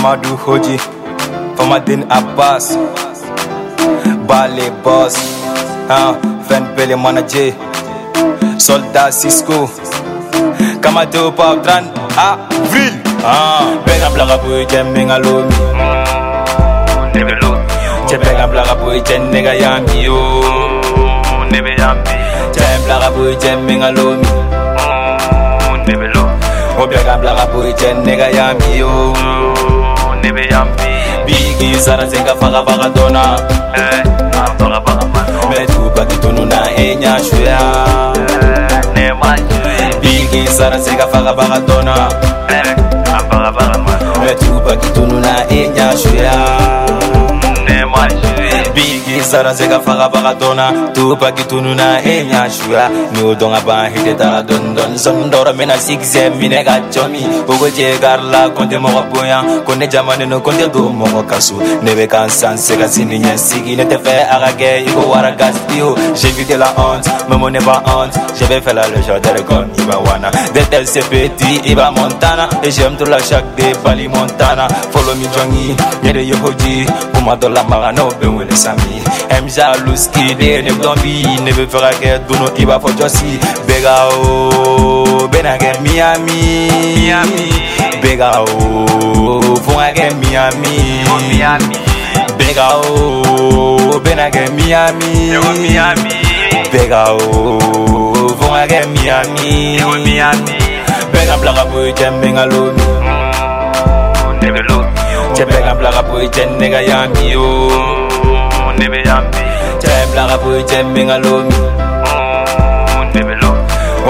Amadou Hoji, Famadin Abbas, Ballet Boss, uh, Van Belly Manager, Soldat Cisco, Kamato Pau Tran, Avril. Uh, Bega blaga boy jem minga lomi. Che bega blaga boy jen nega yami yo. Oh. Che blaga boy jem minga lomi. Oh, bega blaga boy chen nega yami yo. sara sengafakabakatona metupakitono na enyashoya bigi sara sengafakabakatona metupakitono na enyashoya sara se ka faga baga dɔnna tupaki tununa e ɲa suya e n'o dɔn ka ban hite taara dɔni dɔni sɔni dɔrɔ mena sigizɛ minɛ ka jɔ min kogo je gari la kɔnte mɔgɔ boya ko ne jamaneno kɔnte don mɔgɔ kaso ne be kan san se ka sini ɲɛsigi ne tɛ fɛ a ka kɛ i ko wara gastio j'évite la honte memo ne pas honte je vais faire la légendaire comme Ibawana d'être ce petit Iba Montana et j'aime trop la chaque des Bali Montana follow me Johnny yere yohoji pour ma dola marano ben wele sami M jalous ki deye nep don bi Neve fera ket gounou ki ba fo josi Bega ou Bena gen Miami Bega ou Fwa gen Miami Bega ou Bena gen Miami Bega ou Fwa gen Miami Bega blaka pou jen benga louni Neve louni Che bega blaka pou jen nega yami ou ndebe yami temblara puitembingalomi oh, ndebe lo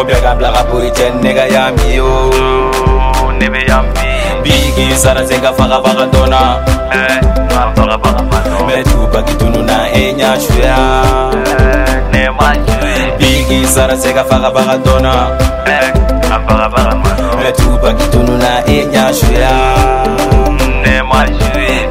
obyakablara puitennega yami o oh, ndebe yami bigisana sengafakafaka eh, ntona metupakitununan enyashuya eh, bigisana sengafakafaka eh, ntona metupakitununan enyashuya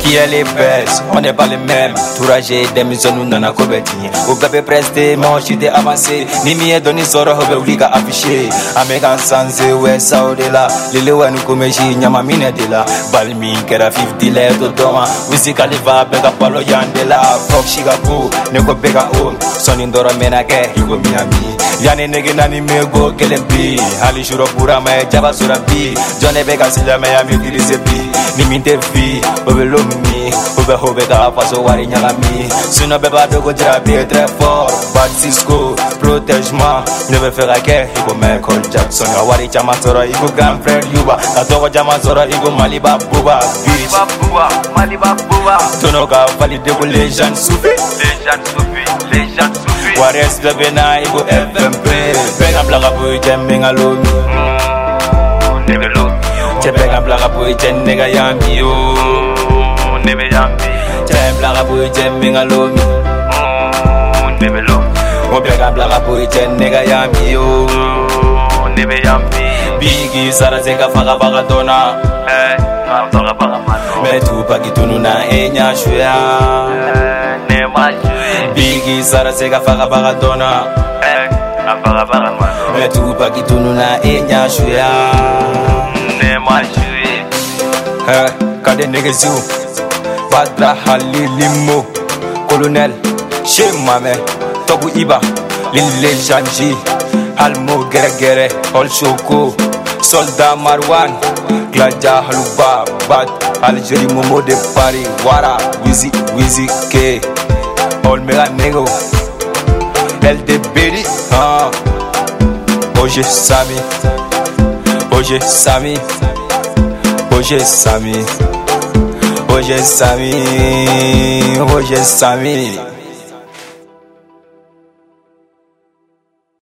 Qui est les best On n'est pas les mêmes. Touragé des missions, nous n'en a qu'au bêtis. Au bébé presté, mon chute avancé. Ni mi est donné sort, au bébé obliga affiché. American sans ouais, ça au delà. Les lewa nous comméji, nyama mine de la. Balmi, kera 50 lait au doma. Wisi Khalifa, bega palo yandela. Fuck Chicago, neko bega o. Son indora menake, yugo Miami. Yani nege nani mego kelen bi. Hali shuro pura me, jaba sura bi. Jone bega sila me, ami kiri se bi. Ni mi te fi, obelo mi. me Hobe hobe ka so wari nyagami Sinon be ba dogo dira big fort Bad Cisco, protege ma, Ne me fera kɛ i Michael Jackson wari caman sɔrɔ grand frère Yuba Ka tɔgɔ caman sɔrɔ Maliba Buba Bitch Maliba Buba Tɔnɔ ka na FMP Bɛɛ ka bila ka bɔ i jɛ min ka ka bila ka yami nebe yambi Time la rapo item minga lomi mm, Nebe lomi Obyaka blaka po item nega yambi yo mmh, Nebe yambi Bigi sara zeka faka faka dona Eh, ngam toka faka mano Metu paki tununa enya shuya Eh, nema shuya Bigi sara zeka faka faka dona Eh, ngam toka faka mano Metu paki tununa enya shuya Nema shuya Eh, kade nege ziu badra halilimo colonel che mamɛ tɔgu iba lile janji almo gɛrɛgɛrɛ olsoko solda marwan glaja haluba bad algérie momo de paris wara wizi wizi ke olmega nego el de beri ah. oje sami oje sami oje sami, oje sami. Oje samini, oje samini